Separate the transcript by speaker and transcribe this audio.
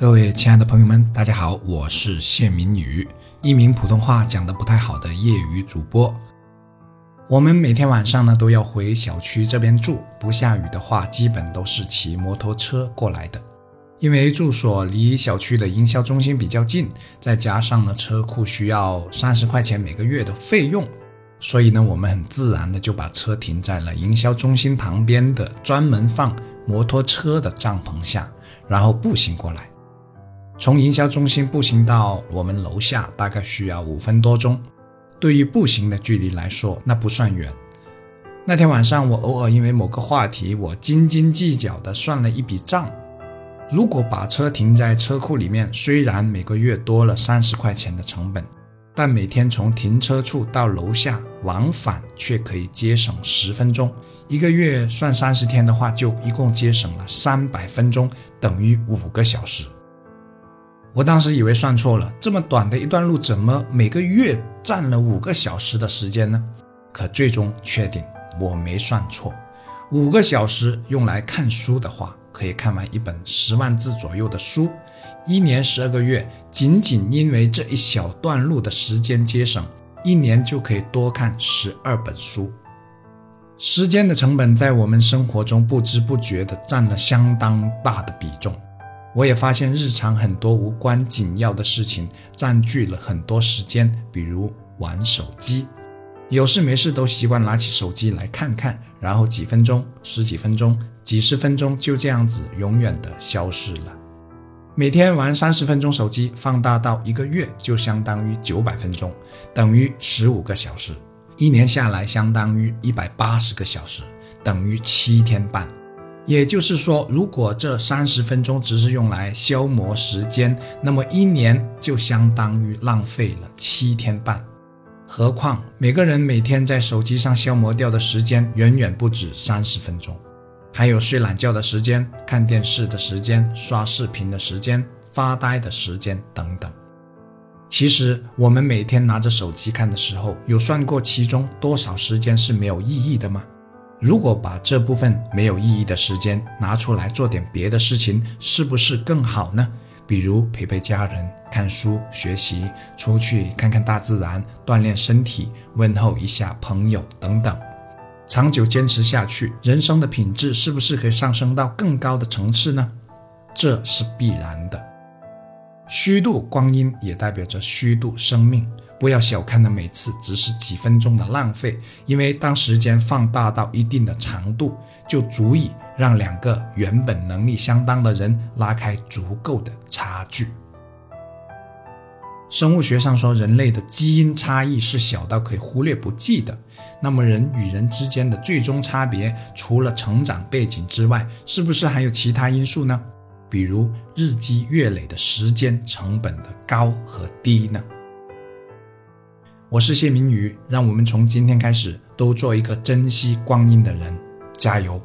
Speaker 1: 各位亲爱的朋友们，大家好，我是谢明宇，一名普通话讲得不太好的业余主播。我们每天晚上呢都要回小区这边住，不下雨的话，基本都是骑摩托车过来的。因为住所离小区的营销中心比较近，再加上呢车库需要三十块钱每个月的费用，所以呢我们很自然的就把车停在了营销中心旁边的专门放摩托车的帐篷下，然后步行过来。从营销中心步行到我们楼下大概需要五分多钟，对于步行的距离来说，那不算远。那天晚上，我偶尔因为某个话题，我斤斤计较地算了一笔账：如果把车停在车库里面，虽然每个月多了三十块钱的成本，但每天从停车处到楼下往返却可以节省十分钟。一个月算三十天的话，就一共节省了三百分钟，等于五个小时。我当时以为算错了，这么短的一段路，怎么每个月占了五个小时的时间呢？可最终确定我没算错，五个小时用来看书的话，可以看完一本十万字左右的书，一年十二个月，仅仅因为这一小段路的时间节省，一年就可以多看十二本书。时间的成本在我们生活中不知不觉地占了相当大的比重。我也发现日常很多无关紧要的事情占据了很多时间，比如玩手机，有事没事都习惯拿起手机来看看，然后几分钟、十几分钟、几十分钟就这样子永远的消失了。每天玩三十分钟手机，放大到一个月就相当于九百分钟，等于十五个小时，一年下来相当于一百八十个小时，等于七天半。也就是说，如果这三十分钟只是用来消磨时间，那么一年就相当于浪费了七天半。何况每个人每天在手机上消磨掉的时间远远不止三十分钟，还有睡懒觉的时间、看电视的时间、刷视频的时间、发呆的时间等等。其实我们每天拿着手机看的时候，有算过其中多少时间是没有意义的吗？如果把这部分没有意义的时间拿出来做点别的事情，是不是更好呢？比如陪陪家人、看书、学习、出去看看大自然、锻炼身体、问候一下朋友等等。长久坚持下去，人生的品质是不是可以上升到更高的层次呢？这是必然的。虚度光阴也代表着虚度生命。不要小看了每次只是几分钟的浪费，因为当时间放大到一定的长度，就足以让两个原本能力相当的人拉开足够的差距。生物学上说，人类的基因差异是小到可以忽略不计的。那么，人与人之间的最终差别，除了成长背景之外，是不是还有其他因素呢？比如日积月累的时间成本的高和低呢？我是谢明宇，让我们从今天开始都做一个珍惜光阴的人，加油！